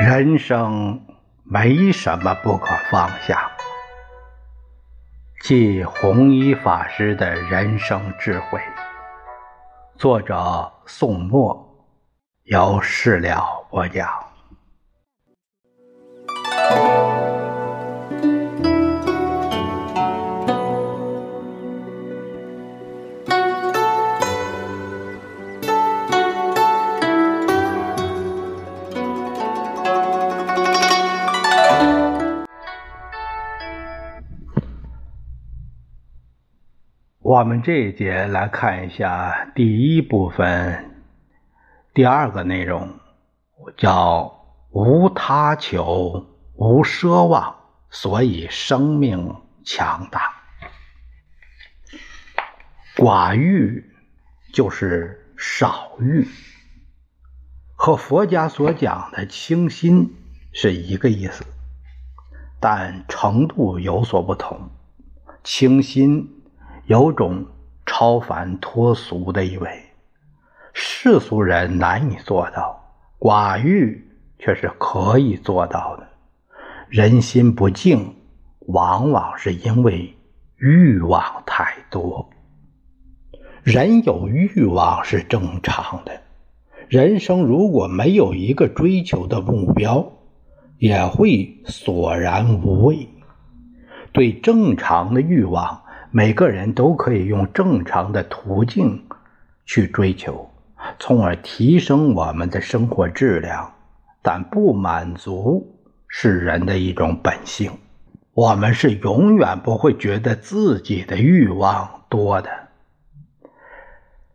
人生没什么不可放下，即弘一法师的人生智慧。作者宋墨，由事了播讲。我们这一节来看一下第一部分第二个内容，叫无他求，无奢望，所以生命强大。寡欲就是少欲，和佛家所讲的清心是一个意思，但程度有所不同。清心。有种超凡脱俗的意味，世俗人难以做到，寡欲却是可以做到的。人心不静，往往是因为欲望太多。人有欲望是正常的，人生如果没有一个追求的目标，也会索然无味。对正常的欲望。每个人都可以用正常的途径去追求，从而提升我们的生活质量。但不满足是人的一种本性，我们是永远不会觉得自己的欲望多的。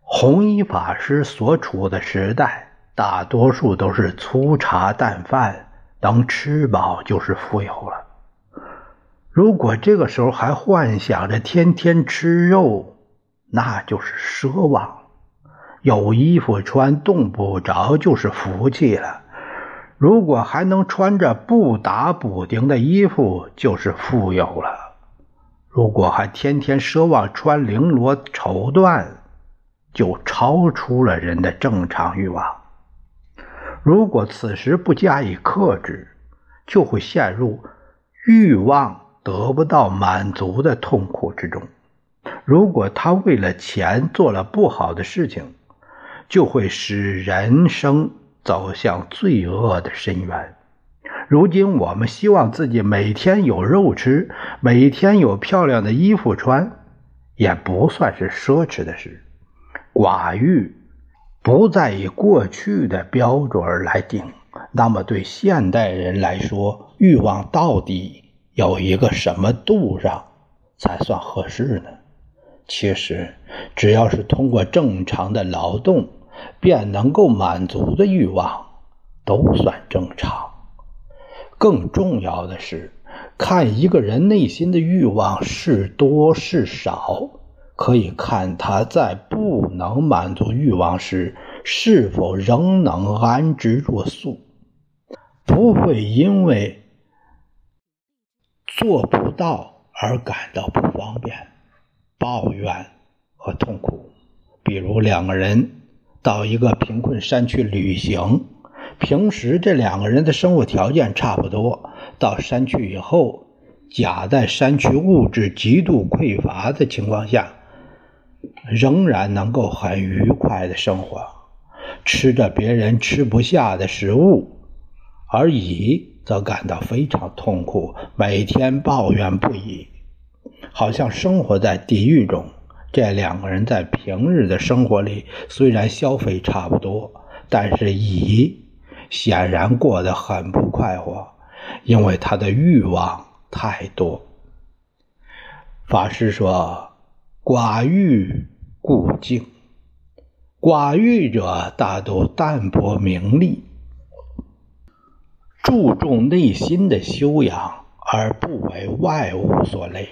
弘一法师所处的时代，大多数都是粗茶淡饭，能吃饱就是富有了。如果这个时候还幻想着天天吃肉，那就是奢望。有衣服穿，冻不着就是福气了。如果还能穿着不打补丁的衣服，就是富有了。如果还天天奢望穿绫罗绸缎，就超出了人的正常欲望。如果此时不加以克制，就会陷入欲望。得不到满足的痛苦之中，如果他为了钱做了不好的事情，就会使人生走向罪恶的深渊。如今我们希望自己每天有肉吃，每天有漂亮的衣服穿，也不算是奢侈的事。寡欲不再以过去的标准来定，那么对现代人来说，欲望到底？有一个什么度上才算合适呢？其实，只要是通过正常的劳动便能够满足的欲望，都算正常。更重要的是，看一个人内心的欲望是多是少，可以看他在不能满足欲望时，是否仍能安之若素，不会因为。做不到而感到不方便、抱怨和痛苦。比如两个人到一个贫困山区旅行，平时这两个人的生活条件差不多，到山区以后，甲在山区物质极度匮乏的情况下，仍然能够很愉快的生活，吃着别人吃不下的食物，而乙。则感到非常痛苦，每天抱怨不已，好像生活在地狱中。这两个人在平日的生活里虽然消费差不多，但是乙显然过得很不快活，因为他的欲望太多。法师说：“寡欲故静，寡欲者大都淡泊名利。”注重内心的修养，而不为外物所累，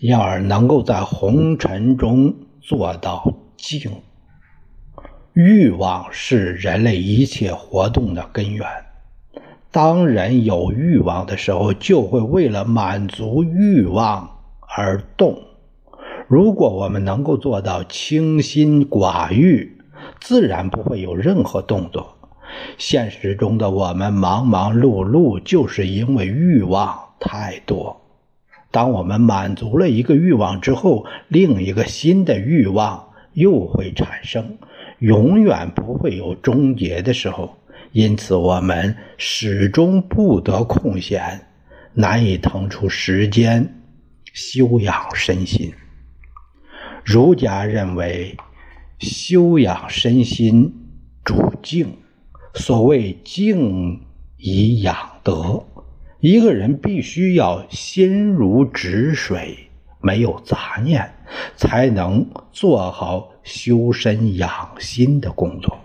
因而能够在红尘中做到静。欲望是人类一切活动的根源。当人有欲望的时候，就会为了满足欲望而动。如果我们能够做到清心寡欲，自然不会有任何动作。现实中的我们忙忙碌碌，就是因为欲望太多。当我们满足了一个欲望之后，另一个新的欲望又会产生，永远不会有终结的时候。因此，我们始终不得空闲，难以腾出时间修养身心。儒家认为，修养身心主静。所谓静以养德，一个人必须要心如止水，没有杂念，才能做好修身养心的工作。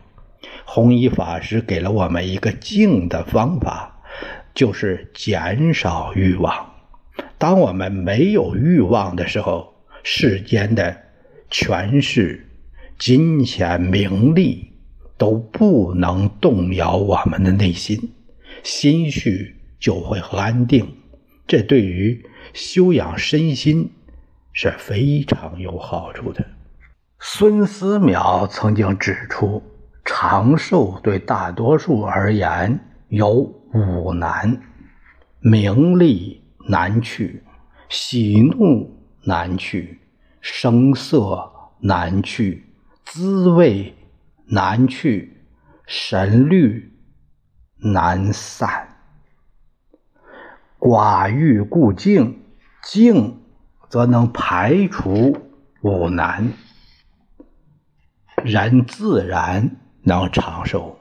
弘一法师给了我们一个静的方法，就是减少欲望。当我们没有欲望的时候，世间的权势、金钱、名利。都不能动摇我们的内心，心绪就会安定。这对于修养身心是非常有好处的。孙思邈曾经指出，长寿对大多数而言有五难：名利难去，喜怒难去，声色难去，滋味。难去，神虑难散。寡欲故静，静则能排除五难，人自然能长寿。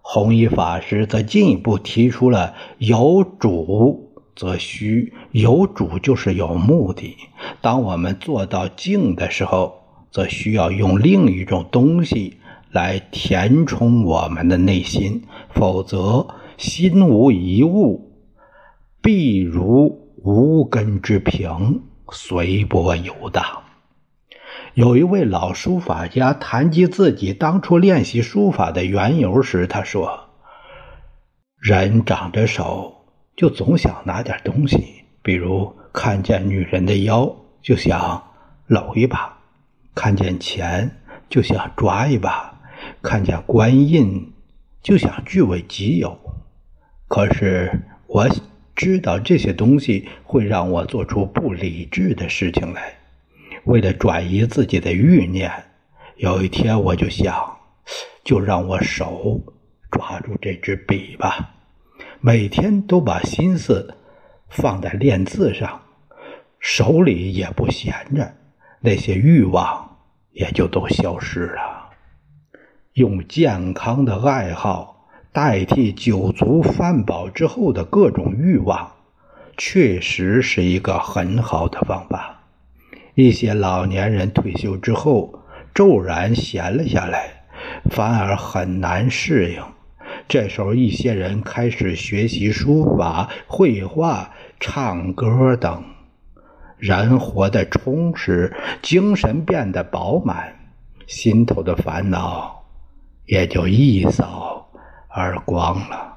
弘一法师则进一步提出了“有主则虚”，有主就是有目的。当我们做到静的时候，则需要用另一种东西。来填充我们的内心，否则心无一物，必如无根之萍，随波游荡。有一位老书法家谈及自己当初练习书法的缘由时，他说：“人长着手，就总想拿点东西，比如看见女人的腰就想搂一把，看见钱就想抓一把。”看见官印就想据为己有，可是我知道这些东西会让我做出不理智的事情来。为了转移自己的欲念，有一天我就想，就让我手抓住这支笔吧，每天都把心思放在练字上，手里也不闲着，那些欲望也就都消失了。用健康的爱好代替酒足饭饱之后的各种欲望，确实是一个很好的方法。一些老年人退休之后骤然闲了下来，反而很难适应。这时候，一些人开始学习书法、绘画、唱歌等，人活得充实，精神变得饱满，心头的烦恼。也就一扫而光了。